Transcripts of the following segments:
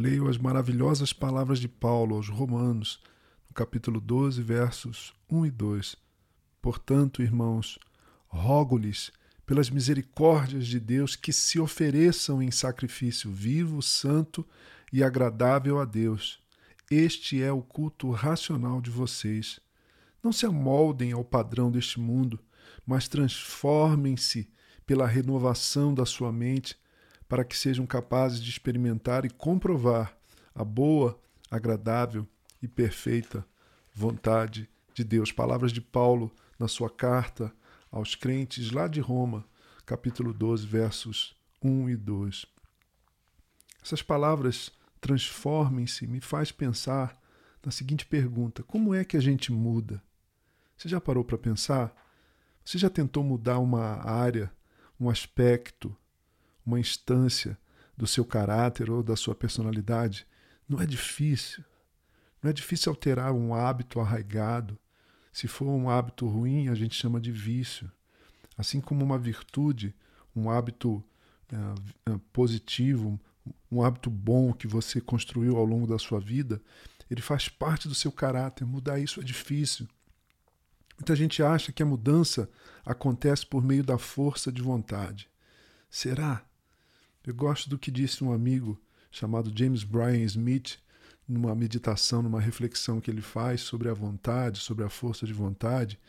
Leio as maravilhosas palavras de Paulo aos Romanos, no capítulo 12, versos 1 e 2. Portanto, irmãos, rogo-lhes, pelas misericórdias de Deus, que se ofereçam em sacrifício vivo, santo e agradável a Deus. Este é o culto racional de vocês. Não se amoldem ao padrão deste mundo, mas transformem-se pela renovação da sua mente, para que sejam capazes de experimentar e comprovar a boa, agradável e perfeita vontade de Deus. Palavras de Paulo na sua carta aos crentes lá de Roma, capítulo 12, versos 1 e 2. Essas palavras transformem-se me faz pensar na seguinte pergunta: como é que a gente muda? Você já parou para pensar? Você já tentou mudar uma área, um aspecto, uma instância do seu caráter ou da sua personalidade? Não é difícil. Não é difícil alterar um hábito arraigado. Se for um hábito ruim, a gente chama de vício. Assim como uma virtude, um hábito uh, positivo, um hábito bom que você construiu ao longo da sua vida, ele faz parte do seu caráter. Mudar isso é difícil. Muita gente acha que a mudança acontece por meio da força de vontade. Será? Eu gosto do que disse um amigo chamado James Bryan Smith, numa meditação, numa reflexão que ele faz sobre a vontade, sobre a força de vontade.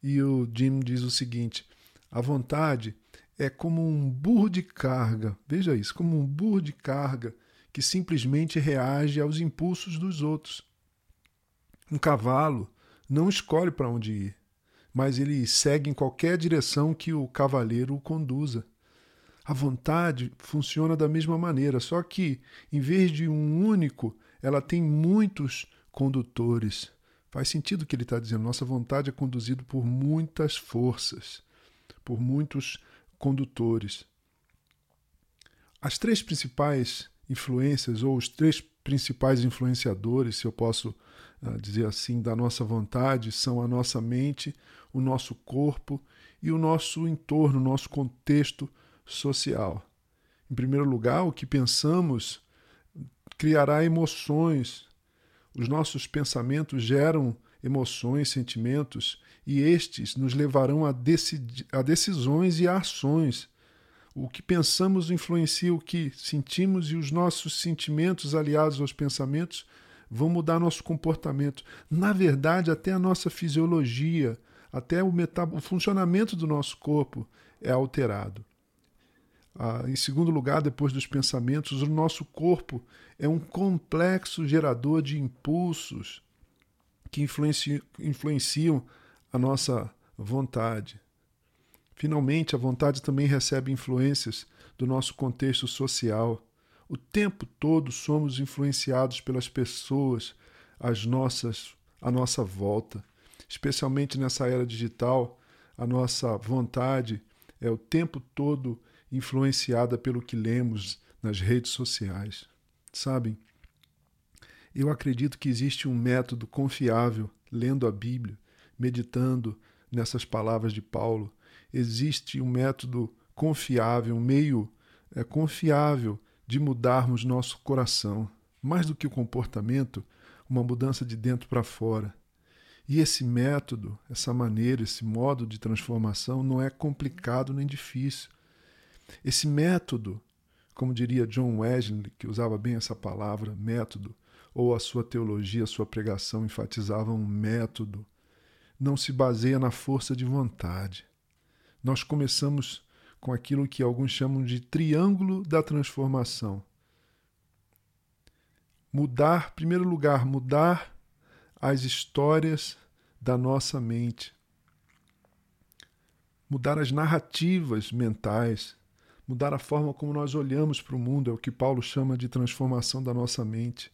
E o Jim diz o seguinte: a vontade é como um burro de carga, veja isso, como um burro de carga que simplesmente reage aos impulsos dos outros. Um cavalo não escolhe para onde ir, mas ele segue em qualquer direção que o cavaleiro o conduza. A vontade funciona da mesma maneira, só que, em vez de um único, ela tem muitos condutores. Faz sentido o que ele está dizendo. Nossa vontade é conduzida por muitas forças, por muitos condutores. As três principais influências, ou os três principais influenciadores, se eu posso uh, dizer assim, da nossa vontade são a nossa mente, o nosso corpo e o nosso entorno, o nosso contexto social. Em primeiro lugar, o que pensamos criará emoções. Os nossos pensamentos geram emoções, sentimentos, e estes nos levarão a, a decisões e a ações o que pensamos influencia o que sentimos e os nossos sentimentos, aliados aos pensamentos, vão mudar nosso comportamento. Na verdade, até a nossa fisiologia, até o, o funcionamento do nosso corpo é alterado. Ah, em segundo lugar, depois dos pensamentos, o nosso corpo é um complexo gerador de impulsos que influenciam, a nossa vontade. Finalmente, a vontade também recebe influências do nosso contexto social. O tempo todo somos influenciados pelas pessoas as nossas, à nossa volta. Especialmente nessa era digital, a nossa vontade é o tempo todo influenciada pelo que lemos nas redes sociais. Sabem, eu acredito que existe um método confiável lendo a Bíblia, meditando nessas palavras de Paulo, existe um método confiável, um meio é, confiável de mudarmos nosso coração. Mais do que o comportamento, uma mudança de dentro para fora. E esse método, essa maneira, esse modo de transformação não é complicado nem difícil. Esse método, como diria John Wesley, que usava bem essa palavra, método, ou a sua teologia, a sua pregação enfatizava um método, não se baseia na força de vontade nós começamos com aquilo que alguns chamam de triângulo da transformação. Mudar, em primeiro lugar, mudar as histórias da nossa mente. Mudar as narrativas mentais, mudar a forma como nós olhamos para o mundo, é o que Paulo chama de transformação da nossa mente.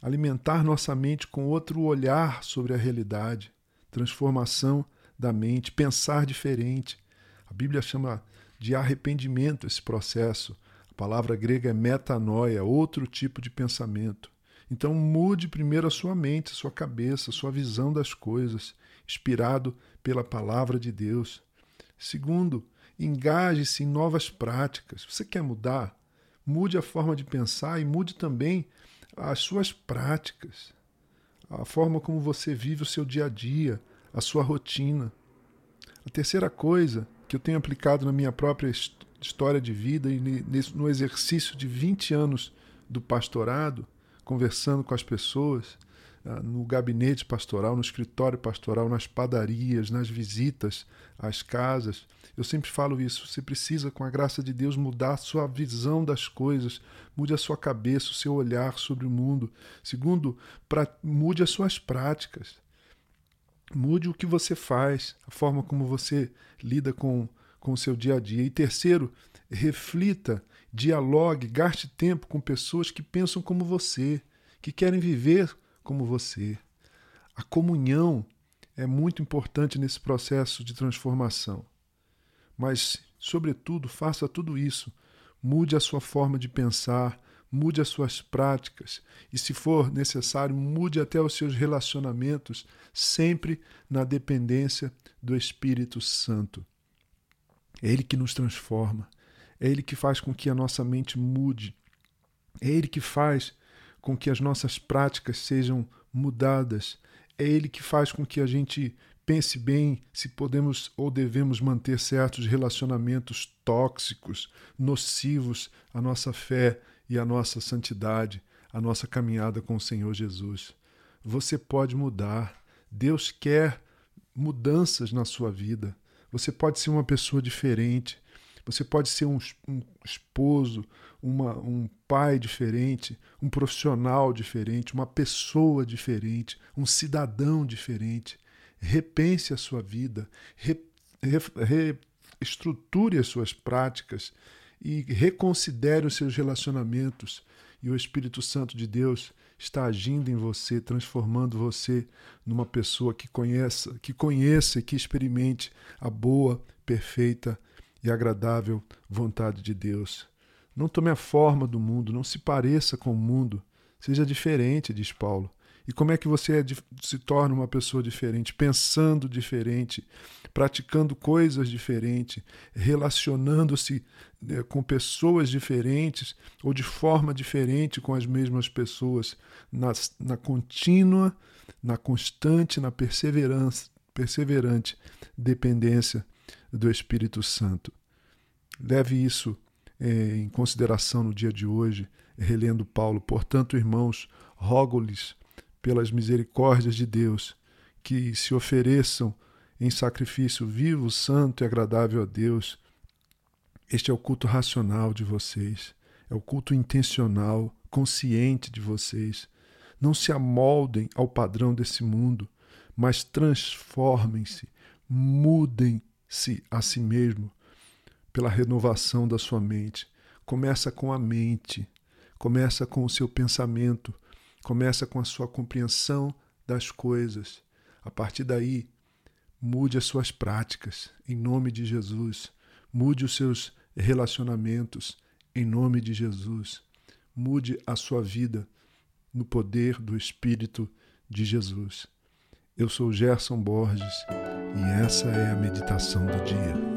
Alimentar nossa mente com outro olhar sobre a realidade, transformação da mente, pensar diferente. A Bíblia chama de arrependimento esse processo. A palavra grega é metanoia, outro tipo de pensamento. Então mude primeiro a sua mente, a sua cabeça, a sua visão das coisas, inspirado pela palavra de Deus. Segundo, engaje-se em novas práticas. Você quer mudar? Mude a forma de pensar e mude também as suas práticas, a forma como você vive o seu dia a dia, a sua rotina. A terceira coisa que eu tenho aplicado na minha própria história de vida e no exercício de 20 anos do pastorado, conversando com as pessoas, no gabinete pastoral, no escritório pastoral, nas padarias, nas visitas às casas. Eu sempre falo isso. Você precisa, com a graça de Deus, mudar a sua visão das coisas, mude a sua cabeça, o seu olhar sobre o mundo. Segundo, pra, mude as suas práticas. Mude o que você faz, a forma como você lida com, com o seu dia a dia. E terceiro, reflita, dialogue, gaste tempo com pessoas que pensam como você, que querem viver como você. A comunhão é muito importante nesse processo de transformação. Mas, sobretudo, faça tudo isso. Mude a sua forma de pensar, mude as suas práticas e, se for necessário, mude até os seus relacionamentos, sempre na dependência do Espírito Santo. É Ele que nos transforma, é Ele que faz com que a nossa mente mude, é Ele que faz com que as nossas práticas sejam mudadas. É Ele que faz com que a gente pense bem se podemos ou devemos manter certos relacionamentos tóxicos, nocivos à nossa fé e à nossa santidade, à nossa caminhada com o Senhor Jesus. Você pode mudar. Deus quer mudanças na sua vida. Você pode ser uma pessoa diferente. Você pode ser um, um esposo, uma, um pai diferente, um profissional diferente, uma pessoa diferente, um cidadão diferente. Repense a sua vida, reestruture re, as suas práticas e reconsidere os seus relacionamentos. E o Espírito Santo de Deus está agindo em você, transformando você numa pessoa que conheça, que conheça e que experimente a boa, perfeita e agradável vontade de Deus. Não tome a forma do mundo, não se pareça com o mundo, seja diferente, diz Paulo. E como é que você é, se torna uma pessoa diferente? Pensando diferente, praticando coisas diferentes, relacionando-se né, com pessoas diferentes ou de forma diferente com as mesmas pessoas, na, na contínua, na constante, na perseverança, perseverante dependência do Espírito Santo. Leve isso é, em consideração no dia de hoje, relendo Paulo. Portanto, irmãos, rogo-lhes pelas misericórdias de Deus que se ofereçam em sacrifício vivo, santo e agradável a Deus. Este é o culto racional de vocês, é o culto intencional, consciente de vocês. Não se amoldem ao padrão desse mundo, mas transformem-se, mudem-se a si mesmo pela renovação da sua mente. Começa com a mente, começa com o seu pensamento, começa com a sua compreensão das coisas. A partir daí, mude as suas práticas, em nome de Jesus. Mude os seus relacionamentos, em nome de Jesus. Mude a sua vida no poder do Espírito de Jesus. Eu sou Gerson Borges e essa é a meditação do dia.